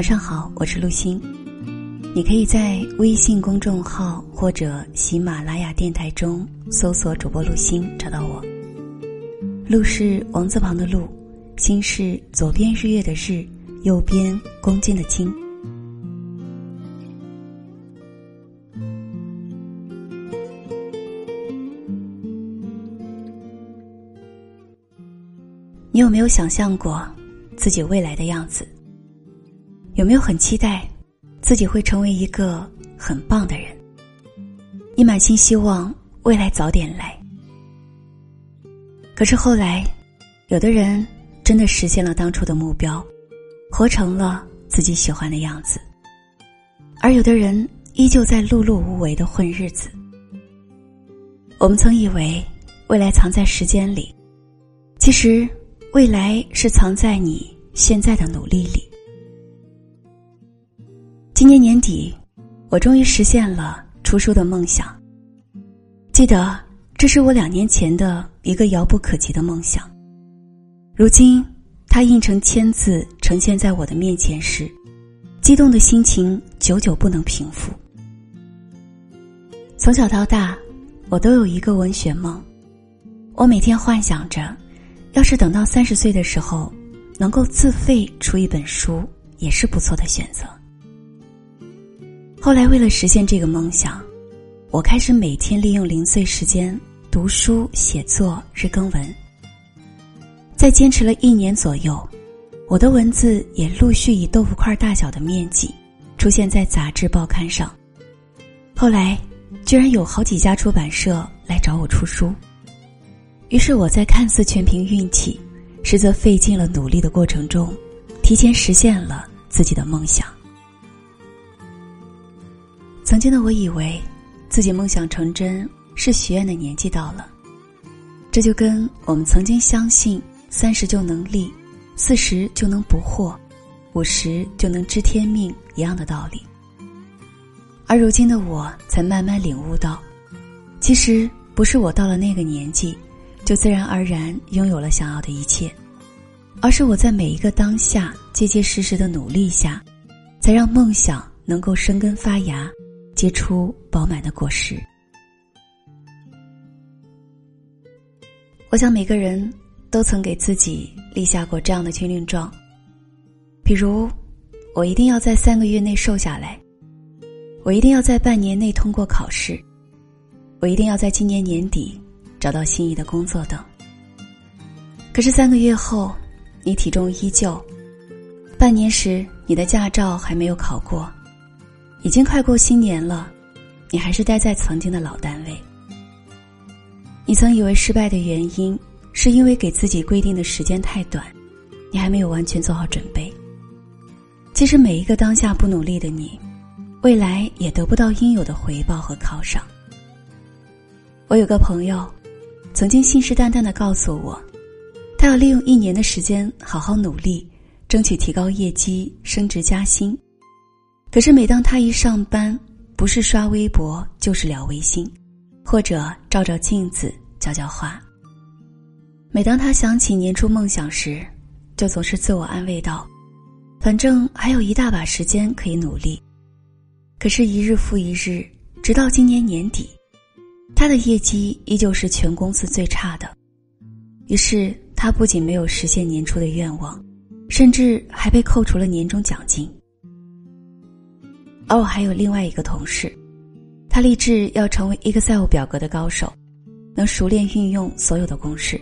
晚上好，我是陆欣。你可以在微信公众号或者喜马拉雅电台中搜索主播陆欣，找到我。陆是王字旁的陆，心是左边日月的日，右边弓箭的敬。你有没有想象过自己未来的样子？有没有很期待自己会成为一个很棒的人？你满心希望未来早点来。可是后来，有的人真的实现了当初的目标，活成了自己喜欢的样子；而有的人依旧在碌碌无为的混日子。我们曾以为未来藏在时间里，其实。未来是藏在你现在的努力里。今年年底，我终于实现了出书的梦想。记得这是我两年前的一个遥不可及的梦想。如今，它印成签字呈现在我的面前时，激动的心情久久不能平复。从小到大，我都有一个文学梦，我每天幻想着。要是等到三十岁的时候，能够自费出一本书，也是不错的选择。后来为了实现这个梦想，我开始每天利用零碎时间读书、写作、日更文。在坚持了一年左右，我的文字也陆续以豆腐块大小的面积出现在杂志报刊上。后来，居然有好几家出版社来找我出书。于是我在看似全凭运气，实则费尽了努力的过程中，提前实现了自己的梦想。曾经的我以为，自己梦想成真是许愿的年纪到了，这就跟我们曾经相信三十就能立，四十就能不惑，五十就能知天命一样的道理。而如今的我才慢慢领悟到，其实不是我到了那个年纪。就自然而然拥有了想要的一切，而是我在每一个当下结结实实的努力下，才让梦想能够生根发芽，结出饱满的果实。我想每个人都曾给自己立下过这样的军令状，比如，我一定要在三个月内瘦下来，我一定要在半年内通过考试，我一定要在今年年底。找到心仪的工作等。可是三个月后，你体重依旧；半年时，你的驾照还没有考过；已经快过新年了，你还是待在曾经的老单位。你曾以为失败的原因，是因为给自己规定的时间太短，你还没有完全做好准备。其实每一个当下不努力的你，未来也得不到应有的回报和犒赏。我有个朋友。曾经信誓旦旦的告诉我，他要利用一年的时间好好努力，争取提高业绩、升职加薪。可是每当他一上班，不是刷微博，就是聊微信，或者照照镜子、浇浇花。每当他想起年初梦想时，就总是自我安慰道：“反正还有一大把时间可以努力。”可是，一日复一日，直到今年年底。他的业绩依旧是全公司最差的，于是他不仅没有实现年初的愿望，甚至还被扣除了年终奖金。而我还有另外一个同事，他立志要成为 Excel 表格的高手，能熟练运用所有的公式。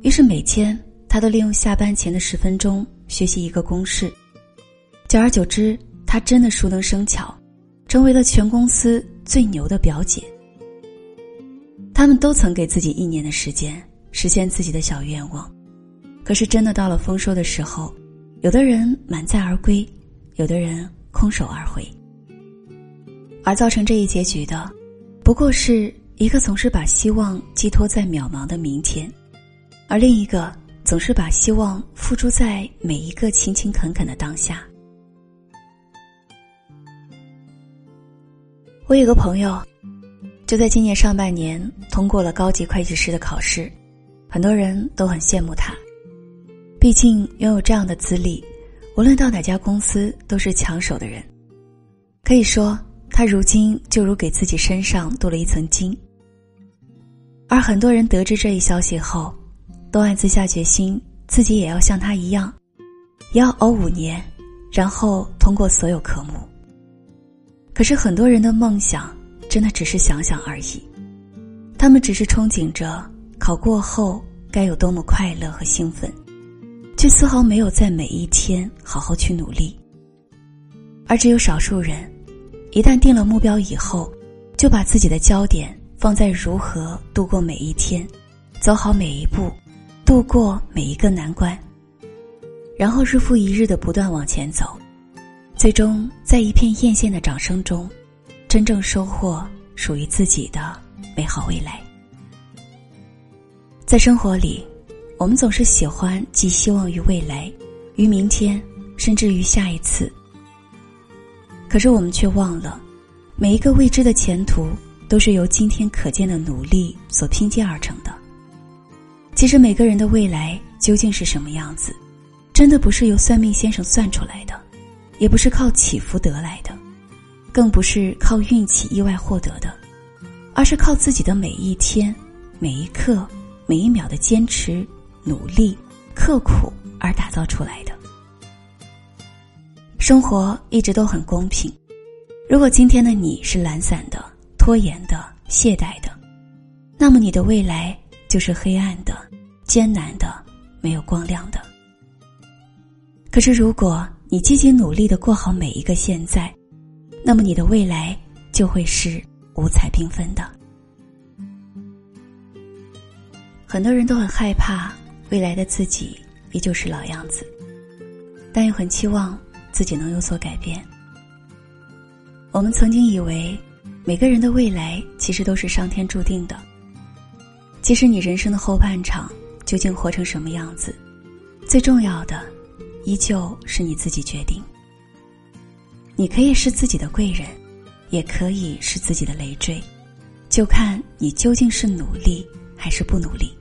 于是每天他都利用下班前的十分钟学习一个公式，久而久之，他真的熟能生巧，成为了全公司最牛的表姐。他们都曾给自己一年的时间实现自己的小愿望，可是真的到了丰收的时候，有的人满载而归，有的人空手而回。而造成这一结局的，不过是一个总是把希望寄托在渺茫的明天，而另一个总是把希望付诸在每一个勤勤恳恳的当下。我有个朋友。就在今年上半年，通过了高级会计师的考试，很多人都很羡慕他。毕竟拥有这样的资历，无论到哪家公司都是抢手的人。可以说，他如今就如给自己身上镀了一层金。而很多人得知这一消息后，都暗自下决心，自己也要像他一样，也要熬五年，然后通过所有科目。可是很多人的梦想，真的只是想想而已，他们只是憧憬着考过后该有多么快乐和兴奋，却丝毫没有在每一天好好去努力。而只有少数人，一旦定了目标以后，就把自己的焦点放在如何度过每一天，走好每一步，度过每一个难关，然后日复一日的不断往前走，最终在一片艳羡的掌声中，真正收获属于自己的美好未来。在生活里，我们总是喜欢寄希望于未来，于明天，甚至于下一次。可是我们却忘了，每一个未知的前途都是由今天可见的努力所拼接而成的。其实每个人的未来究竟是什么样子，真的不是由算命先生算出来的，也不是靠祈福得来的，更不是靠运气意外获得的，而是靠自己的每一天、每一刻、每一秒的坚持、努力、刻苦而打造出来的。生活一直都很公平。如果今天的你是懒散的、拖延的、懈怠的，那么你的未来就是黑暗的、艰难的、没有光亮的。可是，如果你积极努力的过好每一个现在，那么你的未来就会是五彩缤纷的。很多人都很害怕未来的自己依旧是老样子，但又很期望。自己能有所改变。我们曾经以为，每个人的未来其实都是上天注定的。其实，你人生的后半场究竟活成什么样子，最重要的，依旧是你自己决定。你可以是自己的贵人，也可以是自己的累赘，就看你究竟是努力还是不努力。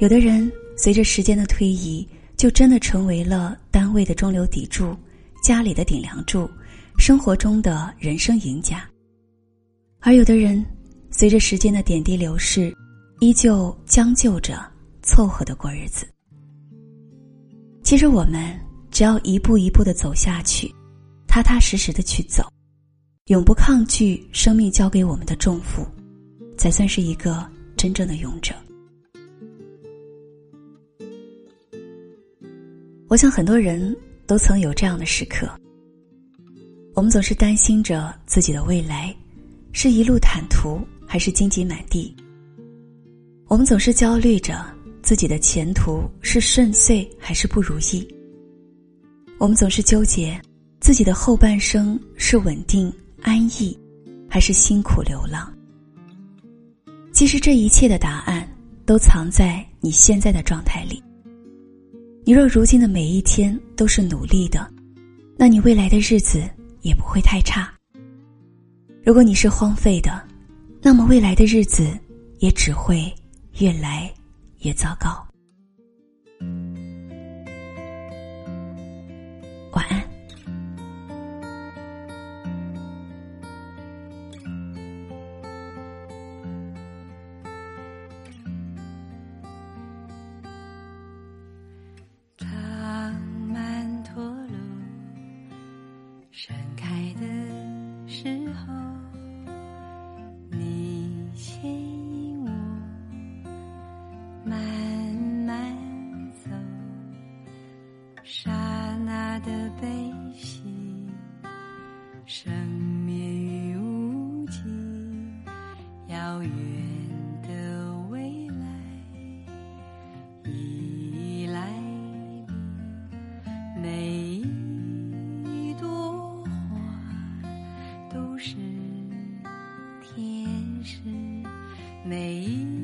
有的人随着时间的推移。就真的成为了单位的中流砥柱，家里的顶梁柱，生活中的人生赢家。而有的人，随着时间的点滴流逝，依旧将就着凑合的过日子。其实我们只要一步一步的走下去，踏踏实实的去走，永不抗拒生命交给我们的重负，才算是一个真正的勇者。我想很多人都曾有这样的时刻。我们总是担心着自己的未来，是一路坦途还是荆棘满地？我们总是焦虑着自己的前途是顺遂还是不如意？我们总是纠结自己的后半生是稳定安逸，还是辛苦流浪？其实这一切的答案都藏在你现在的状态里。你若如今的每一天都是努力的，那你未来的日子也不会太差。如果你是荒废的，那么未来的日子也只会越来越糟糕。生命与无尽，遥远的未来已来临，每一朵花都是天使，每一。